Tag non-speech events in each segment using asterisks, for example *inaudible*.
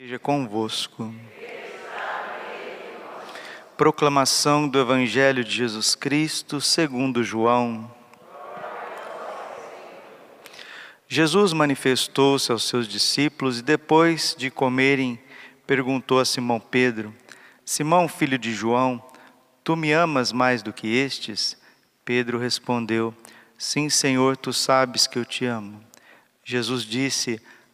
Seja convosco. Proclamação do Evangelho de Jesus Cristo segundo João. Jesus manifestou-se aos seus discípulos e depois de comerem, perguntou a Simão Pedro: Simão, filho de João, tu me amas mais do que estes? Pedro respondeu: Sim, Senhor, tu sabes que eu te amo. Jesus disse: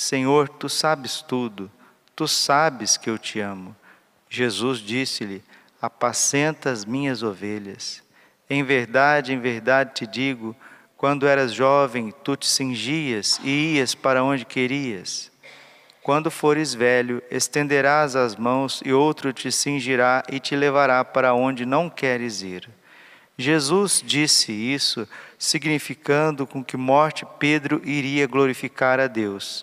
Senhor, tu sabes tudo, tu sabes que eu te amo. Jesus disse-lhe: Apacenta as minhas ovelhas. Em verdade, em verdade te digo, quando eras jovem, tu te cingias e ias para onde querias. Quando fores velho, estenderás as mãos e outro te cingirá e te levará para onde não queres ir. Jesus disse isso, significando com que morte Pedro iria glorificar a Deus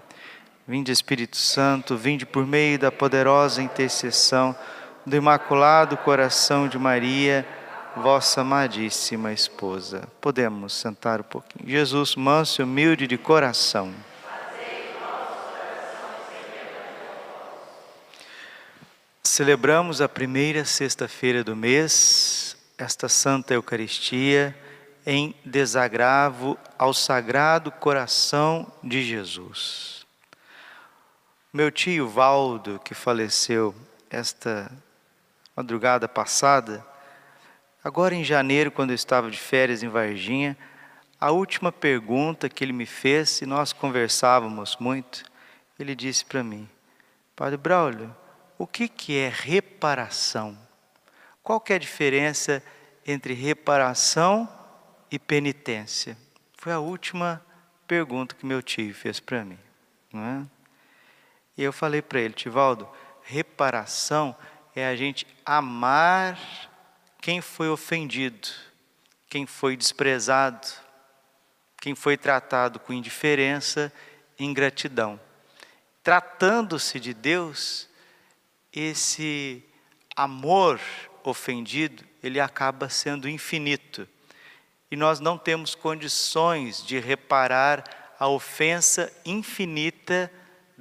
Vinde Espírito Santo, vinde por meio da poderosa intercessão do Imaculado Coração de Maria, vossa amadíssima esposa. Podemos sentar um pouquinho. Jesus, manso e humilde de coração. Celebramos a primeira sexta-feira do mês, esta Santa Eucaristia, em desagravo ao Sagrado Coração de Jesus. Meu tio Valdo, que faleceu esta madrugada passada, agora em janeiro, quando eu estava de férias em Varginha, a última pergunta que ele me fez, e nós conversávamos muito, ele disse para mim: Padre Braulio, o que, que é reparação? Qual que é a diferença entre reparação e penitência? Foi a última pergunta que meu tio fez para mim. Não é? E eu falei para ele, Tivaldo, reparação é a gente amar quem foi ofendido, quem foi desprezado, quem foi tratado com indiferença e ingratidão. Tratando-se de Deus, esse amor ofendido, ele acaba sendo infinito. E nós não temos condições de reparar a ofensa infinita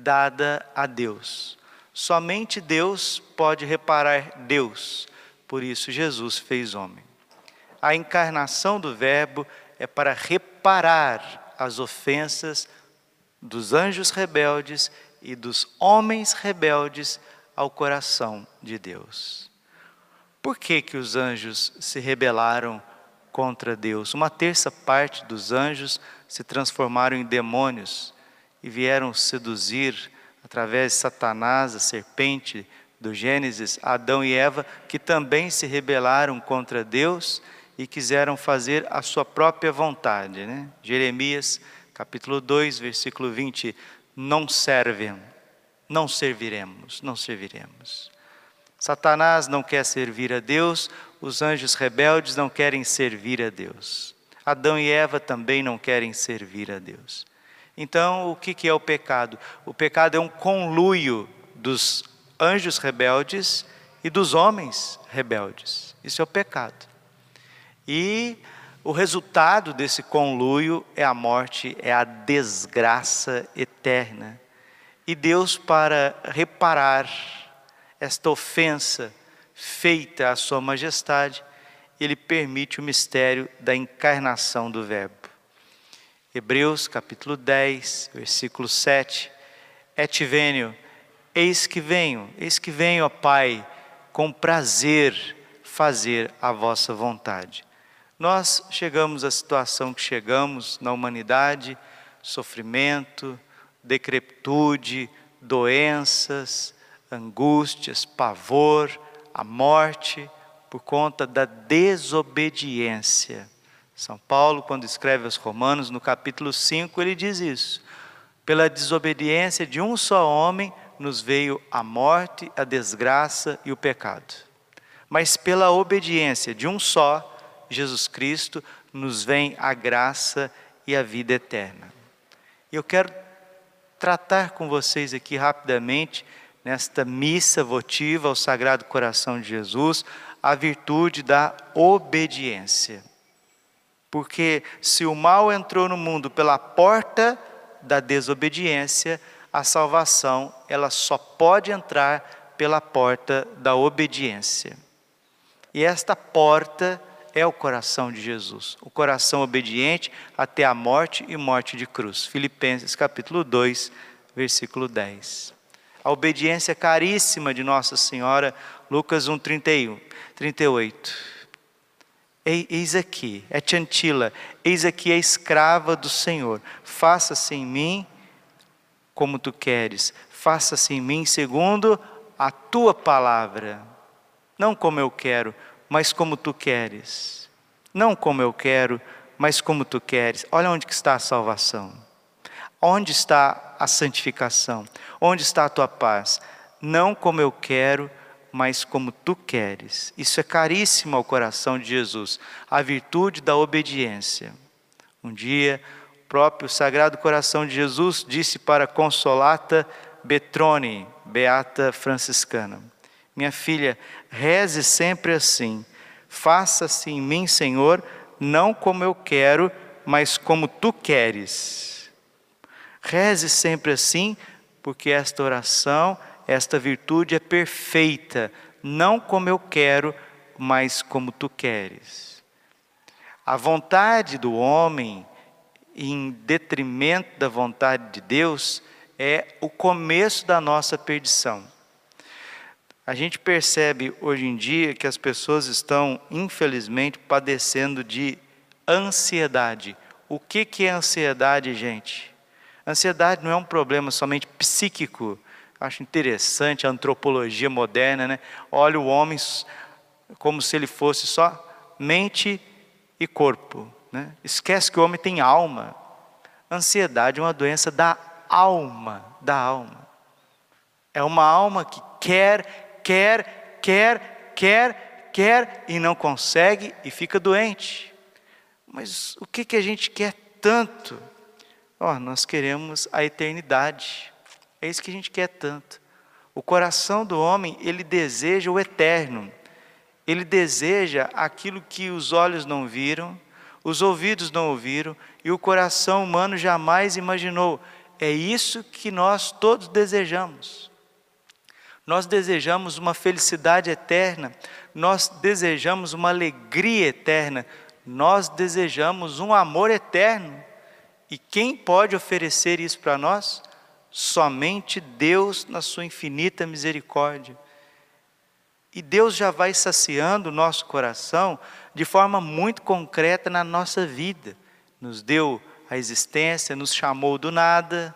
dada a Deus. Somente Deus pode reparar Deus, por isso Jesus fez homem. A encarnação do Verbo é para reparar as ofensas dos anjos rebeldes e dos homens rebeldes ao coração de Deus. Por que, que os anjos se rebelaram contra Deus? Uma terça parte dos anjos se transformaram em demônios e vieram seduzir, através de Satanás, a serpente do Gênesis, Adão e Eva, que também se rebelaram contra Deus e quiseram fazer a sua própria vontade. Né? Jeremias, capítulo 2, versículo 20: Não servem, não serviremos, não serviremos. Satanás não quer servir a Deus, os anjos rebeldes não querem servir a Deus. Adão e Eva também não querem servir a Deus. Então, o que é o pecado? O pecado é um conluio dos anjos rebeldes e dos homens rebeldes. Isso é o pecado. E o resultado desse conluio é a morte, é a desgraça eterna. E Deus, para reparar esta ofensa feita à Sua Majestade, Ele permite o mistério da encarnação do Verbo. Hebreus capítulo 10, versículo 7. Et venho, eis que venho, eis que venho, ó Pai, com prazer fazer a vossa vontade. Nós chegamos à situação que chegamos na humanidade, sofrimento, decrepitude, doenças, angústias, pavor, a morte, por conta da desobediência. São Paulo, quando escreve aos Romanos, no capítulo 5, ele diz isso. Pela desobediência de um só homem nos veio a morte, a desgraça e o pecado. Mas pela obediência de um só, Jesus Cristo, nos vem a graça e a vida eterna. Eu quero tratar com vocês aqui rapidamente, nesta missa votiva ao Sagrado Coração de Jesus, a virtude da obediência. Porque se o mal entrou no mundo pela porta da desobediência, a salvação ela só pode entrar pela porta da obediência. E esta porta é o coração de Jesus, o coração obediente até a morte e morte de cruz. Filipenses capítulo 2, versículo 10. A obediência caríssima de Nossa Senhora, Lucas 1, 31, 38. Eis aqui, é Chantila, eis aqui a escrava do Senhor, faça-se em mim como tu queres, faça-se em mim segundo a tua palavra, não como eu quero, mas como tu queres, não como eu quero, mas como tu queres. Olha onde que está a salvação, onde está a santificação, onde está a tua paz, não como eu quero, mas como tu queres. Isso é caríssimo ao coração de Jesus, a virtude da obediência. Um dia, o próprio Sagrado Coração de Jesus disse para Consolata Betrone, beata franciscana: Minha filha, reze sempre assim: faça-se em mim, Senhor, não como eu quero, mas como tu queres. Reze sempre assim, porque esta oração esta virtude é perfeita, não como eu quero, mas como tu queres. A vontade do homem, em detrimento da vontade de Deus, é o começo da nossa perdição. A gente percebe hoje em dia que as pessoas estão, infelizmente, padecendo de ansiedade. O que, que é ansiedade, gente? Ansiedade não é um problema somente psíquico, Acho interessante a antropologia moderna, né? Olha o homem como se ele fosse só mente e corpo, né? Esquece que o homem tem alma. Ansiedade é uma doença da alma, da alma. É uma alma que quer, quer, quer, quer, quer e não consegue e fica doente. Mas o que, que a gente quer tanto? Oh, nós queremos a eternidade. É isso que a gente quer tanto. O coração do homem, ele deseja o eterno. Ele deseja aquilo que os olhos não viram, os ouvidos não ouviram e o coração humano jamais imaginou. É isso que nós todos desejamos. Nós desejamos uma felicidade eterna, nós desejamos uma alegria eterna, nós desejamos um amor eterno. E quem pode oferecer isso para nós? Somente Deus, na sua infinita misericórdia. E Deus já vai saciando o nosso coração de forma muito concreta na nossa vida. Nos deu a existência, nos chamou do nada,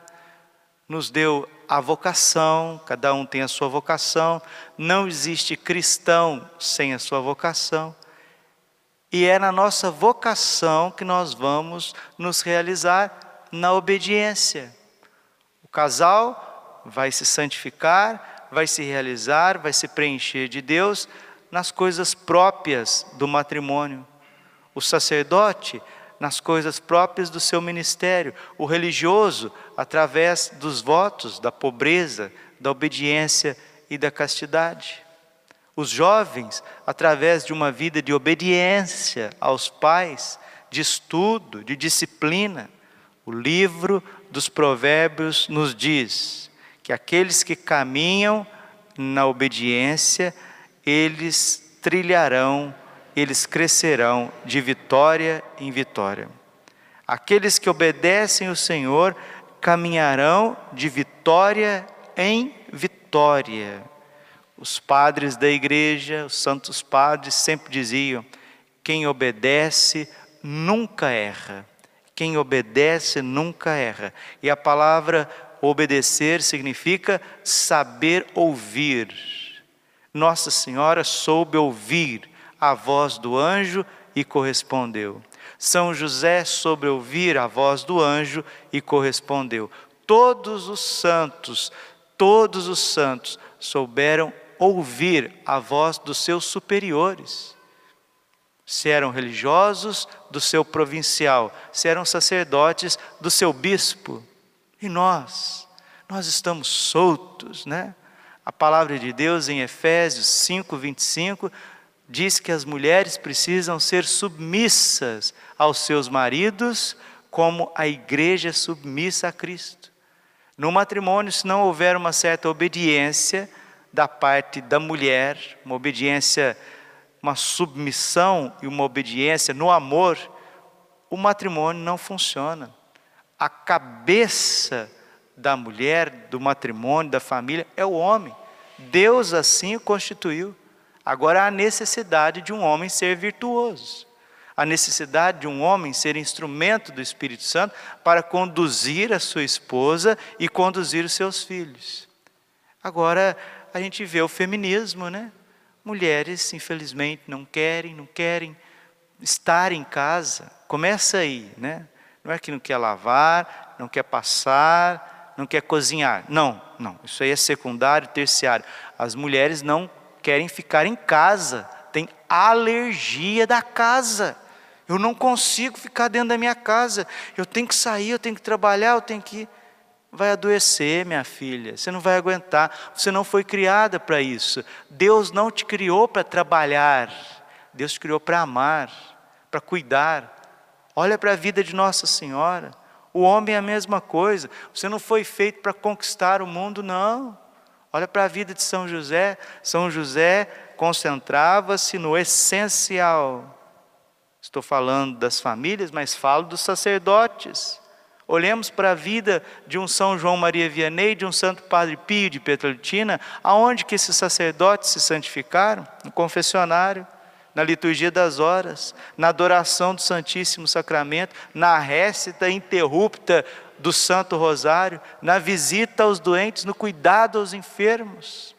nos deu a vocação, cada um tem a sua vocação, não existe cristão sem a sua vocação. E é na nossa vocação que nós vamos nos realizar na obediência casal vai se santificar, vai se realizar, vai se preencher de Deus nas coisas próprias do matrimônio. O sacerdote nas coisas próprias do seu ministério, o religioso através dos votos da pobreza, da obediência e da castidade. Os jovens através de uma vida de obediência aos pais, de estudo, de disciplina. O livro dos Provérbios nos diz que aqueles que caminham na obediência, eles trilharão, eles crescerão de vitória em vitória. Aqueles que obedecem o Senhor caminharão de vitória em vitória. Os padres da igreja, os santos padres, sempre diziam: quem obedece nunca erra. Quem obedece nunca erra. E a palavra obedecer significa saber ouvir. Nossa Senhora soube ouvir a voz do anjo e correspondeu. São José soube ouvir a voz do anjo e correspondeu. Todos os santos, todos os santos souberam ouvir a voz dos seus superiores. Se eram religiosos, do seu provincial, se eram sacerdotes, do seu bispo. E nós, nós estamos soltos, né? A palavra de Deus em Efésios 5, 25 diz que as mulheres precisam ser submissas aos seus maridos, como a igreja é submissa a Cristo. No matrimônio, se não houver uma certa obediência da parte da mulher, uma obediência, uma submissão e uma obediência no amor, o matrimônio não funciona. A cabeça da mulher, do matrimônio, da família, é o homem. Deus assim o constituiu. Agora há necessidade de um homem ser virtuoso a necessidade de um homem ser instrumento do Espírito Santo para conduzir a sua esposa e conduzir os seus filhos. Agora, a gente vê o feminismo, né? Mulheres, infelizmente, não querem, não querem estar em casa. Começa aí, né? Não é que não quer lavar, não quer passar, não quer cozinhar. Não, não. Isso aí é secundário, terciário. As mulheres não querem ficar em casa, tem alergia da casa. Eu não consigo ficar dentro da minha casa. Eu tenho que sair, eu tenho que trabalhar, eu tenho que. Vai adoecer, minha filha. Você não vai aguentar. Você não foi criada para isso. Deus não te criou para trabalhar. Deus te criou para amar, para cuidar. Olha para a vida de Nossa Senhora. O homem é a mesma coisa. Você não foi feito para conquistar o mundo, não. Olha para a vida de São José. São José concentrava-se no essencial Estou falando das famílias, mas falo dos sacerdotes. Olhemos para a vida de um São João Maria Vianney, de um Santo Padre Pio de Petrolitina, aonde que esses sacerdotes se santificaram? No confessionário, na liturgia das horas, na adoração do Santíssimo Sacramento, na récita interrupta do Santo Rosário, na visita aos doentes, no cuidado aos enfermos.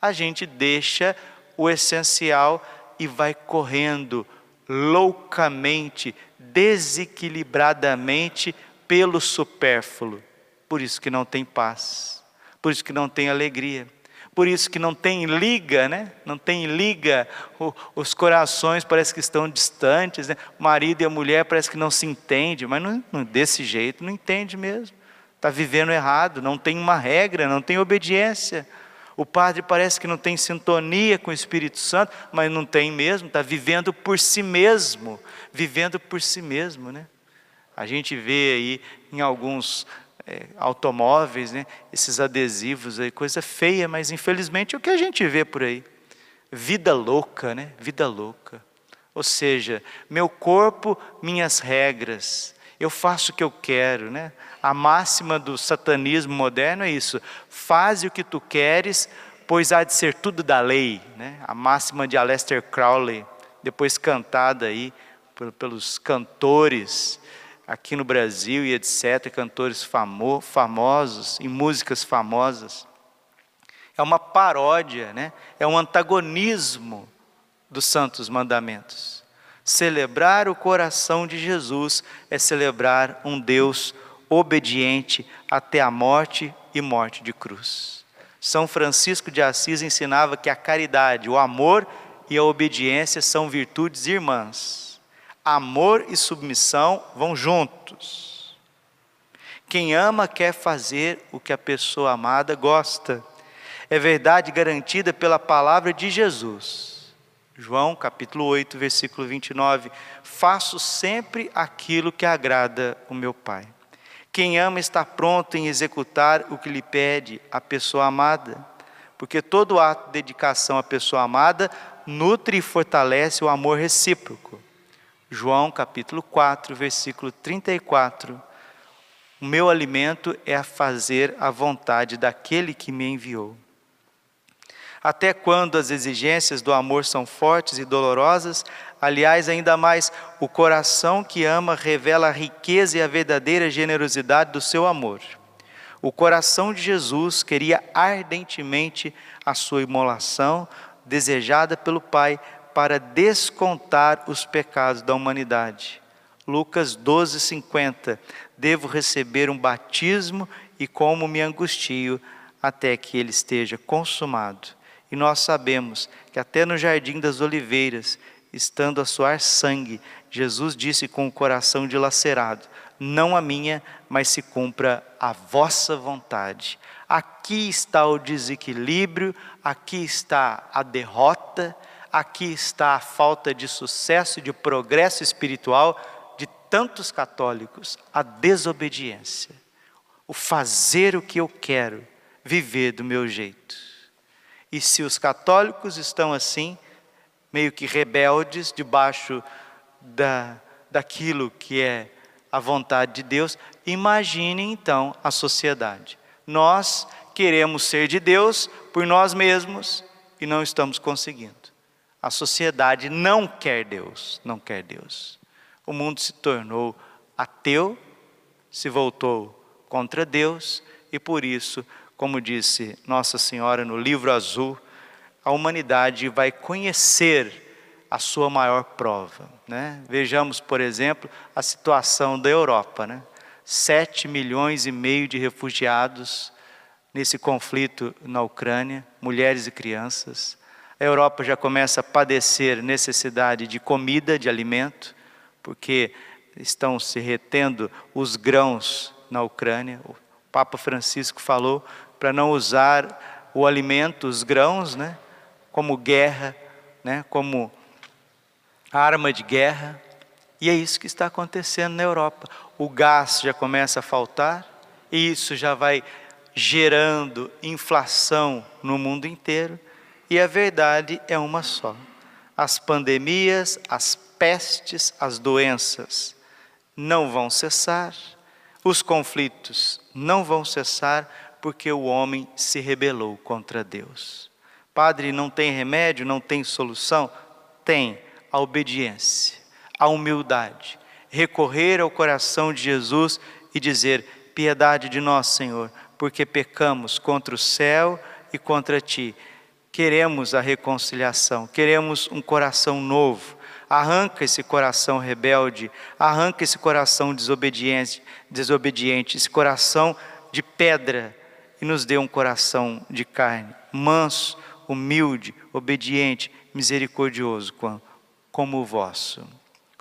A gente deixa o essencial e vai correndo loucamente, desequilibradamente pelo supérfluo. Por isso que não tem paz, por isso que não tem alegria, por isso que não tem liga, né? Não tem liga, o, os corações parece que estão distantes, né? O marido e a mulher parece que não se entendem, mas não, não desse jeito não entende mesmo. Está vivendo errado, não tem uma regra, não tem obediência. O padre parece que não tem sintonia com o Espírito Santo, mas não tem mesmo, está vivendo por si mesmo, vivendo por si mesmo, né? A gente vê aí em alguns é, automóveis, né, esses adesivos aí, coisa feia, mas infelizmente é o que a gente vê por aí. Vida louca, né? Vida louca. Ou seja, meu corpo, minhas regras eu faço o que eu quero, né? A máxima do satanismo moderno é isso: faze o que tu queres, pois há de ser tudo da lei, né? A máxima de Aleister Crowley, depois cantada aí pelos cantores aqui no Brasil e etc, cantores famo famosos em músicas famosas. É uma paródia, né? É um antagonismo dos santos mandamentos. Celebrar o coração de Jesus é celebrar um Deus obediente até a morte e morte de cruz. São Francisco de Assis ensinava que a caridade, o amor e a obediência são virtudes irmãs. Amor e submissão vão juntos. Quem ama quer fazer o que a pessoa amada gosta. É verdade garantida pela palavra de Jesus. João capítulo 8, versículo 29. Faço sempre aquilo que agrada o meu Pai. Quem ama está pronto em executar o que lhe pede a pessoa amada, porque todo ato de dedicação à pessoa amada nutre e fortalece o amor recíproco. João capítulo 4, versículo 34. O meu alimento é a fazer a vontade daquele que me enviou. Até quando as exigências do amor são fortes e dolorosas, aliás, ainda mais, o coração que ama revela a riqueza e a verdadeira generosidade do seu amor. O coração de Jesus queria ardentemente a sua imolação, desejada pelo Pai, para descontar os pecados da humanidade. Lucas 12, 50. Devo receber um batismo e como me angustio até que ele esteja consumado. E nós sabemos que até no jardim das oliveiras, estando a suar sangue, Jesus disse com o coração dilacerado: Não a minha, mas se cumpra a vossa vontade. Aqui está o desequilíbrio, aqui está a derrota, aqui está a falta de sucesso, de progresso espiritual de tantos católicos, a desobediência, o fazer o que eu quero, viver do meu jeito. E se os católicos estão assim, meio que rebeldes, debaixo da, daquilo que é a vontade de Deus, imagine então a sociedade. Nós queremos ser de Deus por nós mesmos e não estamos conseguindo. A sociedade não quer Deus, não quer Deus. O mundo se tornou ateu, se voltou contra Deus e por isso como disse Nossa Senhora no livro azul, a humanidade vai conhecer a sua maior prova. Né? Vejamos, por exemplo, a situação da Europa. Né? Sete milhões e meio de refugiados nesse conflito na Ucrânia, mulheres e crianças. A Europa já começa a padecer necessidade de comida, de alimento, porque estão se retendo os grãos na Ucrânia. O Papa Francisco falou para não usar o alimento, os grãos, né, como guerra, né, como arma de guerra. E é isso que está acontecendo na Europa. O gás já começa a faltar, e isso já vai gerando inflação no mundo inteiro, e a verdade é uma só: as pandemias, as pestes, as doenças não vão cessar, os conflitos não vão cessar, porque o homem se rebelou contra Deus. Padre, não tem remédio, não tem solução? Tem a obediência, a humildade, recorrer ao coração de Jesus e dizer: piedade de nós, Senhor, porque pecamos contra o céu e contra ti. Queremos a reconciliação, queremos um coração novo. Arranca esse coração rebelde, arranca esse coração desobediente, desobediente, esse coração de pedra e nos dê um coração de carne, manso, humilde, obediente, misericordioso como o vosso.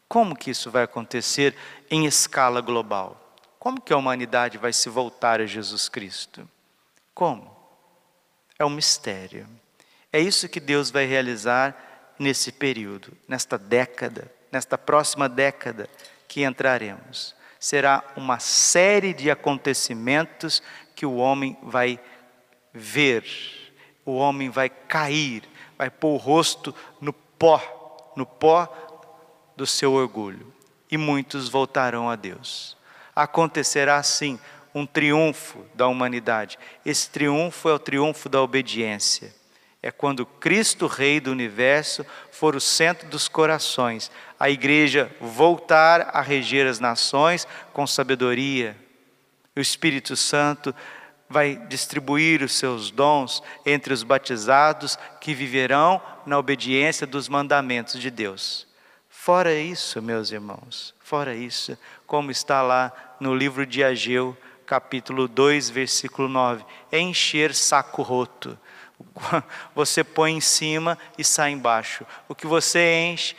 Como que isso vai acontecer em escala global? Como que a humanidade vai se voltar a Jesus Cristo? Como? É um mistério. É isso que Deus vai realizar nesse período, nesta década, nesta próxima década que entraremos. Será uma série de acontecimentos que o homem vai ver, o homem vai cair, vai pôr o rosto no pó, no pó do seu orgulho, e muitos voltarão a Deus. Acontecerá assim um triunfo da humanidade. Esse triunfo é o triunfo da obediência. É quando Cristo, Rei do universo, for o centro dos corações, a igreja voltar a reger as nações com sabedoria, o Espírito Santo vai distribuir os seus dons entre os batizados que viverão na obediência dos mandamentos de Deus. Fora isso, meus irmãos, fora isso, como está lá no livro de Ageu, capítulo 2, versículo 9, é encher saco roto. *laughs* Você põe em cima e sai embaixo. O que você enche,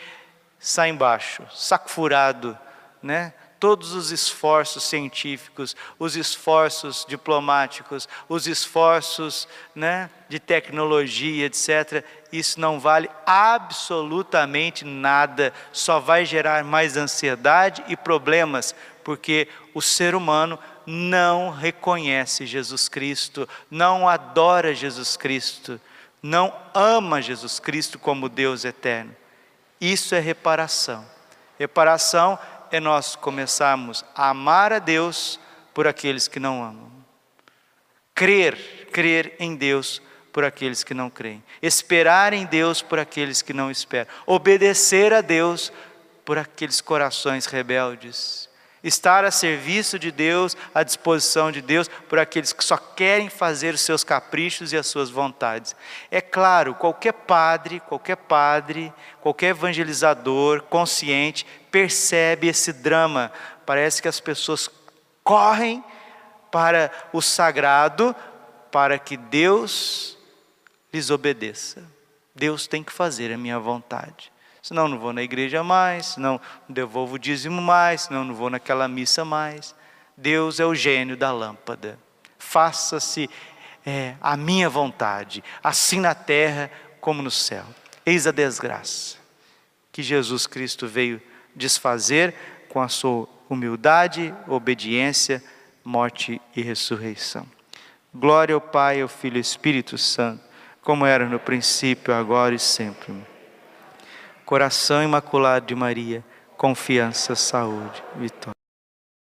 sai embaixo. Saco furado, né? todos os esforços científicos, os esforços diplomáticos, os esforços né, de tecnologia, etc., isso não vale absolutamente nada, só vai gerar mais ansiedade e problemas, porque o ser humano não reconhece Jesus Cristo, não adora Jesus Cristo, não ama Jesus Cristo como Deus eterno. Isso é reparação. Reparação é nós começarmos a amar a Deus por aqueles que não amam. Crer, crer em Deus por aqueles que não creem, esperar em Deus por aqueles que não esperam, obedecer a Deus por aqueles corações rebeldes, estar a serviço de Deus, à disposição de Deus, por aqueles que só querem fazer os seus caprichos e as suas vontades. É claro, qualquer padre, qualquer padre, qualquer evangelizador consciente percebe esse drama. Parece que as pessoas correm para o sagrado, para que Deus lhes obedeça. Deus tem que fazer a minha vontade. Senão não vou na igreja mais, senão não devolvo o dízimo mais, senão não vou naquela missa mais. Deus é o gênio da lâmpada. Faça-se é, a minha vontade, assim na terra como no céu. Eis a desgraça que Jesus Cristo veio desfazer com a sua humildade, obediência, morte e ressurreição. Glória ao Pai, ao Filho e ao Espírito Santo, como era no princípio, agora e sempre. Coração imaculado de Maria, confiança, saúde, vitória.